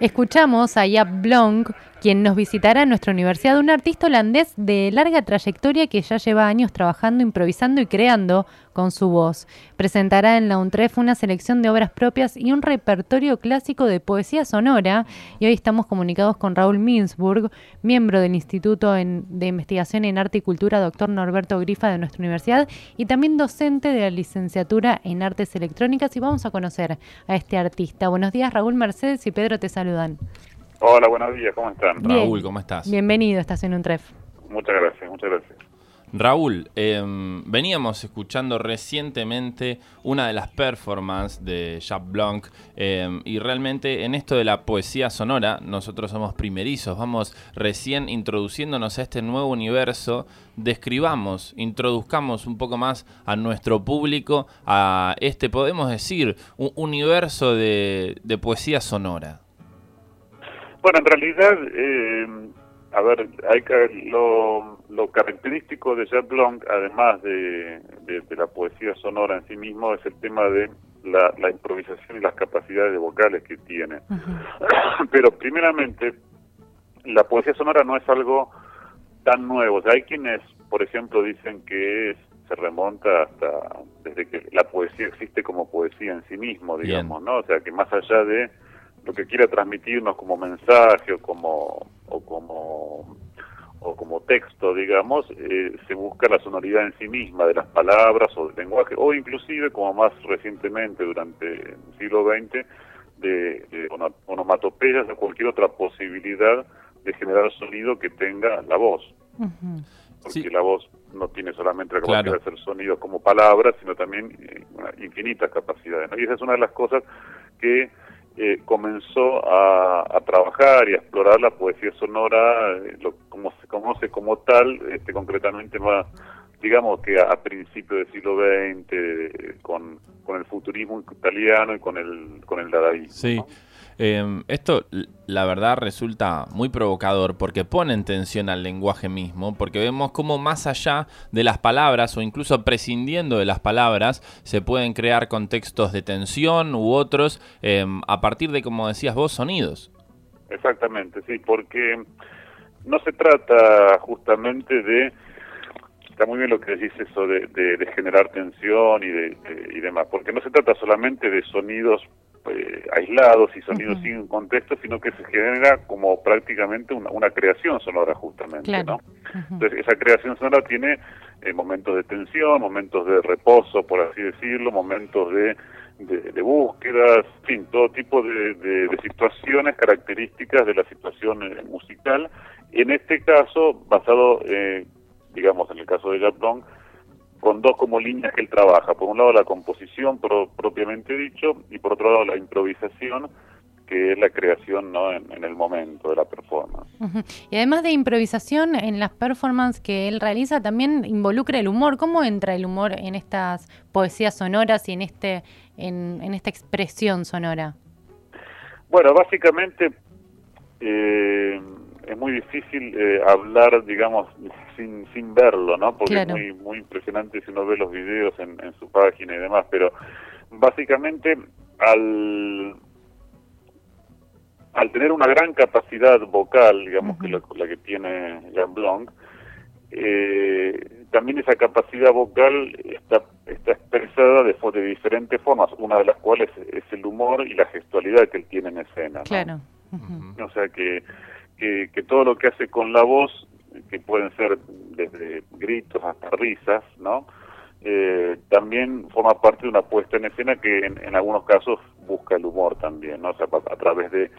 Escuchamos a Yap Blong, quien nos visitará en nuestra universidad, un artista holandés de larga trayectoria que ya lleva años trabajando, improvisando y creando con su voz. Presentará en la UNTREF una selección de obras propias y un repertorio clásico de poesía sonora. Y hoy estamos comunicados con Raúl Minsburg, miembro del Instituto de Investigación en Arte y Cultura, doctor Norberto Grifa de nuestra universidad, y también docente de la licenciatura en Artes Electrónicas. Y vamos a conocer a este artista. Buenos días, Raúl Mercedes y Pedro te saludan. Hola, buenos días, ¿cómo están? Raúl, ¿cómo estás? Bienvenido, estás en un tref. Muchas gracias, muchas gracias. Raúl, em, veníamos escuchando recientemente una de las performances de Jacques Blanc em, y realmente en esto de la poesía sonora nosotros somos primerizos, vamos recién introduciéndonos a este nuevo universo, describamos, introduzcamos un poco más a nuestro público a este, podemos decir, un universo de poesía sonora. Bueno, en realidad, eh, a ver, hay que, lo, lo característico de Jacques Blanc, además de, de, la poesía sonora en sí mismo, es el tema de la, la improvisación y las capacidades vocales que tiene. Pero primeramente, la poesía sonora no es algo tan nuevo. O sea, hay quienes, por ejemplo, dicen que es, se remonta hasta desde que la poesía existe como poesía en sí mismo, digamos, ¿no? O sea, que más allá de lo que quiera transmitirnos como mensaje o como o como o como texto, digamos, eh, se busca la sonoridad en sí misma de las palabras o del lenguaje, o inclusive, como más recientemente durante el siglo XX, de, de onomatopeyas o cualquier otra posibilidad de generar sonido que tenga la voz. Porque la voz no tiene solamente la capacidad de hacer sonido como palabras, sino también eh, infinitas capacidades. Y esa es una de las cosas que eh, comenzó a, trabajar y a explorar la poesía sonora, eh, lo, como se conoce como tal, este, concretamente más, digamos que a, principios del siglo XX, con, con el futurismo italiano y con el, con el dadaísmo. Sí. Em, esto, la verdad, resulta muy provocador porque pone en tensión al lenguaje mismo, porque vemos cómo más allá de las palabras o incluso prescindiendo de las palabras, se pueden crear contextos de tensión u otros em, a partir de, como decías vos, sonidos. Exactamente, sí, porque no se trata justamente de está muy bien lo que decís eso de, generar tensión y, de, y demás, porque no se trata solamente de sonidos eh, aislados y sonidos sin contexto, sino que se genera como prácticamente una, creación sonora justamente, ¿no? Entonces esa creación sonora tiene eh, momentos de tensión, momentos de reposo, por así decirlo, momentos de, de, búsquedas, en fin, todo tipo de, situaciones características de la situación eh, musical. En este caso, basado, digamos, en el caso de Jack con dos como líneas que él trabaja. Por un lado la composición propiamente dicho y por otro lado la improvisación que es la creación ¿no? en, el momento de la performance. Y además de improvisación, en las performances que él realiza también involucra el humor. ¿Cómo entra el humor en estas poesías sonoras y en, este, en, en esta expresión sonora? Bueno, básicamente eh, es muy difícil eh, hablar, digamos, sin, sin verlo, ¿no? Porque es muy, muy impresionante si uno ve los videos en, su página y demás, pero básicamente al al tener una gran capacidad vocal, digamos, que la, la, que tiene Jean Blanc, eh, también esa capacidad vocal está, está expresada de, de diferentes formas, una de las cuales es el humor y la gestualidad que él tiene en escena. Claro. O sea que que, todo lo que hace con la voz, que pueden ser desde gritos hasta risas, ¿no? Eh, también forma parte de una puesta en escena que en, algunos casos busca el humor también, ¿no? O sea, a, través de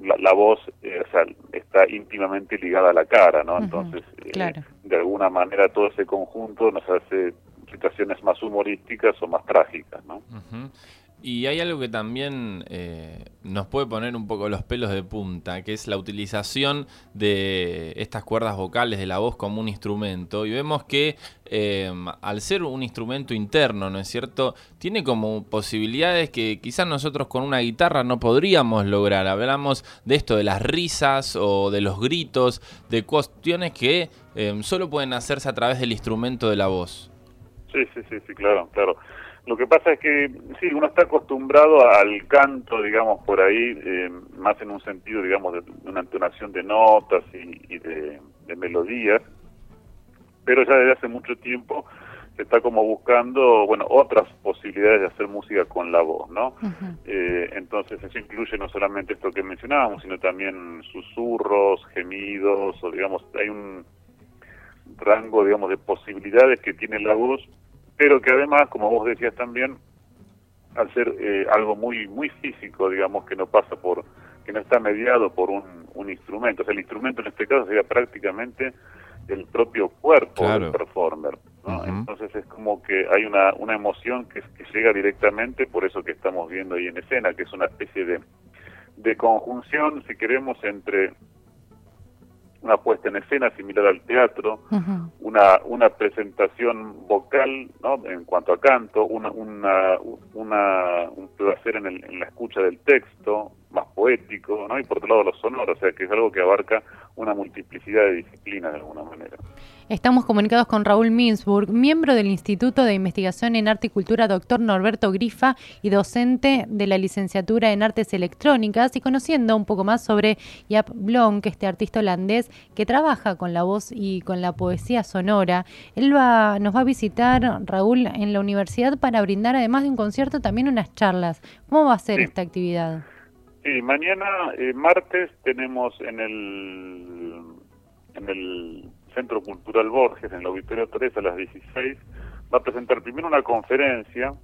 la, voz, eh, o sea, está íntimamente ligada a la cara, ¿no? Entonces, eh, de alguna manera todo ese conjunto nos hace situaciones más humorísticas o más trágicas, ¿no? Y hay algo que también eh, nos puede poner un poco los pelos de punta, que es la utilización de estas cuerdas vocales de la voz como un instrumento. Y vemos que em, al ser un instrumento interno, ¿no es cierto? Tiene como posibilidades que quizás nosotros con una guitarra no podríamos lograr. Hablamos de esto, de las risas o de los gritos, de cuestiones que em, solo pueden hacerse a través del instrumento de la voz. Sí, sí, sí, sí, claro, claro. Lo que pasa es que, sí, uno está acostumbrado al canto, digamos, por ahí, eh, más en un sentido, digamos, de, una entonación de notas y, de, melodías, pero ya desde hace mucho tiempo se está como buscando, bueno, otras posibilidades de hacer música con la voz, ¿no? Eh, entonces eso incluye no solamente esto que mencionábamos, sino también susurros, gemidos, o digamos, hay un rango, digamos, de posibilidades que tiene la voz pero que además, como vos decías también, al ser eh, algo muy muy físico, digamos, que no pasa por, que no está mediado por un, un instrumento, o sea, el instrumento en este caso sería prácticamente el propio cuerpo del performer. Entonces es como que hay una, una emoción que, que llega directamente por eso que estamos viendo ahí en escena, que es una especie de, de conjunción, si queremos, entre una puesta en escena similar al teatro, una, una presentación vocal ¿no? en cuanto a canto, una, una, una un placer en, el, en la escucha del texto, más poético, ¿no? y por otro lado lo sonoro, o sea que es algo que abarca una multiplicidad de disciplinas de alguna manera. Estamos comunicados con Raúl Minsburg, miembro del Instituto de Investigación en Arte y Cultura Doctor Norberto Grifa y docente de la licenciatura en Artes Electrónicas y conociendo un poco más sobre Jaap Blonk, este artista holandés que trabaja con la voz y con la poesía sonora. Él va, nos va a visitar, Raúl, en la universidad para brindar, además de un concierto, también unas charlas. ¿Cómo va a ser esta actividad? Sí, mañana, eh, martes, tenemos en el, en el Centro Cultural Borges, en el Auditorio 3, a las 16, va a presentar primero una conferencia,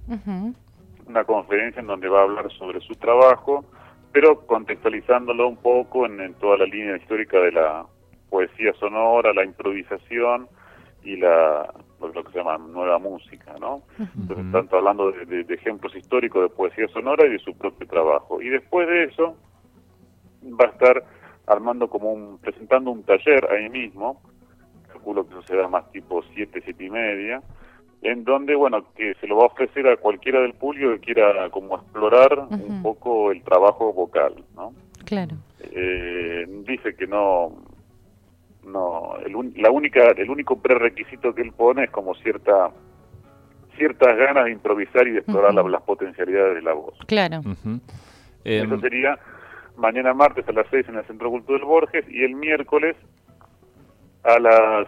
una conferencia en donde va a hablar sobre su trabajo, pero contextualizándolo un poco en toda la línea histórica de la poesía sonora, la improvisación y la lo que se llama nueva música, ¿no? Entonces, tanto hablando de, ejemplos históricos de poesía sonora y de su propio trabajo. Y después de eso, va a estar armando como un, presentando un taller ahí mismo, calculo que eso será más tipo siete, siete y media, en donde, bueno, que se lo va a ofrecer a cualquiera del público que quiera como explorar un poco el trabajo vocal, ¿no? Claro. Eh, dice que no, no el, la única el único prerequisito que él pone es como cierta ciertas ganas de improvisar y de explorar las, potencialidades de la voz. Claro. Eso em, sería mañana martes a las 6 en el Centro Cultural Borges y el miércoles a las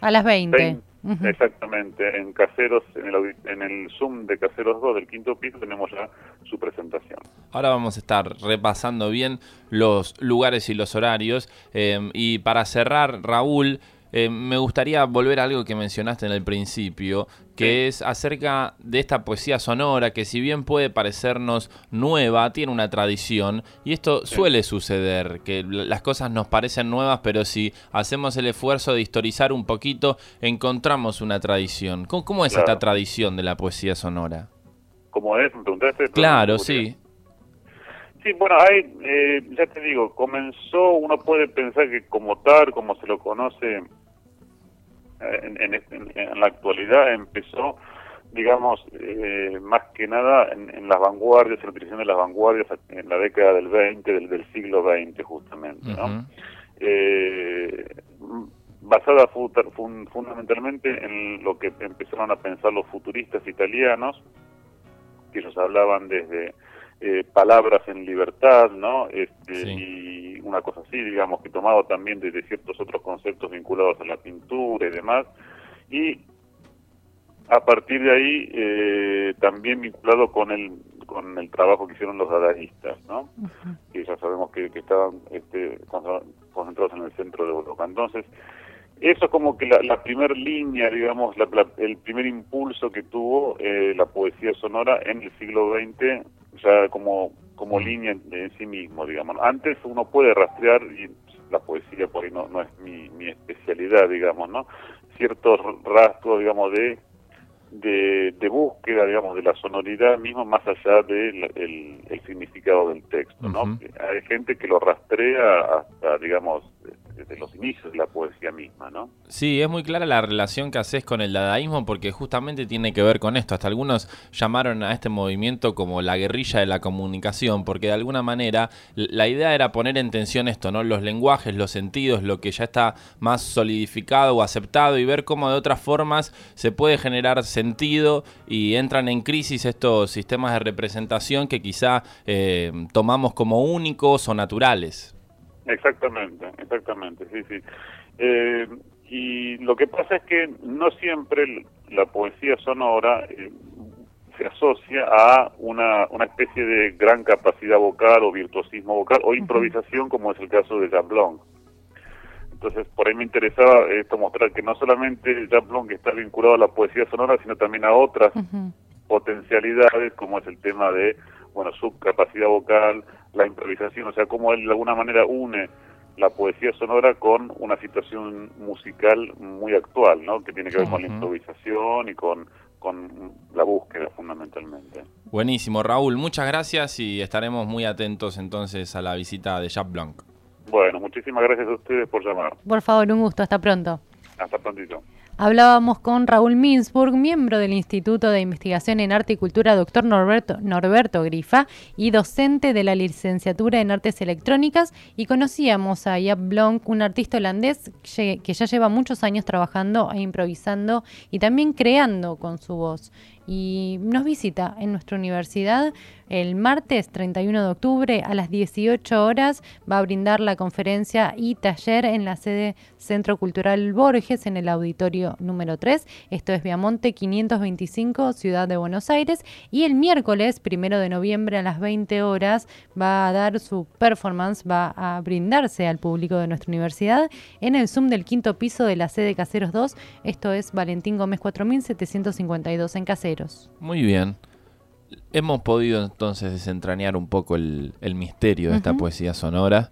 a las 20. Exactamente, en Caseros, en el, en el Zoom de Caseros 2 del quinto piso tenemos ya su presentación. Ahora vamos a estar repasando bien los lugares y los horarios. Eh, y para cerrar, Raúl, eh, me gustaría volver a algo que mencionaste en el principio, que es acerca de esta poesía sonora que si bien puede parecernos nueva, tiene una tradición y esto suele suceder, que las cosas nos parecen nuevas, pero si hacemos el esfuerzo de historizar un poquito, encontramos una tradición. ¿Cómo, es esta tradición de la poesía sonora? ¿Cómo es? ¿Me preguntaste? Claro, sí. Sí, bueno, hay, eh, ya te digo, comenzó, uno puede pensar que como tal, como se lo conoce en, la actualidad empezó, digamos, eh, más que nada en, las vanguardias, en la utilización de las vanguardias en la década del 20, del, siglo XX justamente, ¿no? Eh, basada fundamentalmente en lo que empezaron a pensar los futuristas italianos, que ellos hablaban desde eh, palabras en libertad, ¿no? Este, Y una cosa así, digamos, que tomado también desde ciertos otros conceptos vinculados a la pintura y demás. Y a partir de ahí, eh, también vinculado con el con el trabajo que hicieron los dadaístas, ¿no? Que ya sabemos que, estaban este, concentrados en el centro de Europa. Entonces, eso es como que la, la primera línea, digamos, el primer impulso que tuvo eh, la poesía sonora en el siglo XX ya como, como mm. línea en, sí mismo, digamos. Antes uno puede rastrear, y la poesía por ahí no, no es mi, mi especialidad, digamos, ¿no? Ciertos rastros, digamos, de, de, búsqueda, digamos, de la sonoridad mismo más allá del el, significado del texto, ¿no? Hay gente que lo rastrea hasta, digamos, desde los inicios de la poesía misma, ¿no? Sí, es muy clara la relación que haces con el dadaísmo porque justamente tiene que ver con esto. Hasta algunos llamaron a este movimiento como la guerrilla de la comunicación, porque de alguna manera la idea era poner en tensión esto, ¿no? Los lenguajes, los sentidos, lo que ya está más solidificado o aceptado y ver cómo de otras formas se puede generar sentido y entran en crisis estos sistemas de representación que quizá eh, tomamos como únicos o naturales. Exactamente, exactamente, sí, sí. Eh, y lo que pasa es que no siempre la poesía sonora eh, se asocia a una, una especie de gran capacidad vocal o virtuosismo vocal o improvisación como es el caso de Jablon. Entonces, por ahí me interesaba esto mostrar que no solamente Jablon está vinculado a la poesía sonora, sino también a otras potencialidades, como es el tema de, bueno, su capacidad vocal, la improvisación, o sea, cómo él de alguna manera une la poesía sonora con una situación musical muy actual, ¿no? Que tiene que ver con la improvisación y con, con la búsqueda fundamentalmente. Buenísimo, Raúl, muchas gracias y estaremos muy atentos entonces a la visita de Jacques Blanc. Bueno, muchísimas gracias a ustedes por llamar. Por favor, un gusto, hasta pronto. Hasta prontito. Hablábamos con Raúl Minsburg, miembro del Instituto de Investigación en Arte y Cultura, doctor Norberto, Norberto Grifa, y docente de la licenciatura en Artes Electrónicas, y conocíamos a Jaap Blonk, un artista holandés que ya lleva muchos años trabajando e improvisando y también creando con su voz y nos visita en nuestra universidad el martes 31 de octubre a las 18 horas. Va a brindar la conferencia y taller en la sede Centro Cultural Borges en el auditorio número 3. Esto es Viamonte 525, Ciudad de Buenos Aires. Y el miércoles, primero de noviembre a las 20 horas, va a dar su performance, va a brindarse al público de nuestra universidad en el Zoom del quinto piso de la sede Caseros 2. Esto es Valentín Gómez 4752 en Caseros. Muy bien. Hemos podido entonces desentrañar un poco el, misterio de esta poesía sonora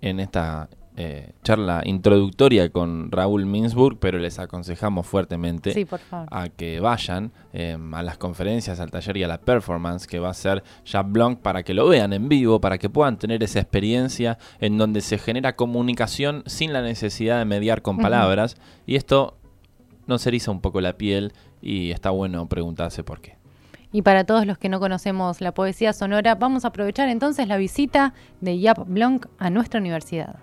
en esta eh, charla introductoria con Raúl Minsburg, pero les aconsejamos fuertemente a que vayan em, a las conferencias, al taller y a la performance que va a ser Jab Blanc para que lo vean en vivo, para que puedan tener esa experiencia en donde se genera comunicación sin la necesidad de mediar con palabras. Y esto nos eriza un poco la piel y está bueno preguntarse por qué. Y para todos los que no conocemos la poesía sonora, vamos a aprovechar entonces la visita de Yap Blanc a nuestra universidad.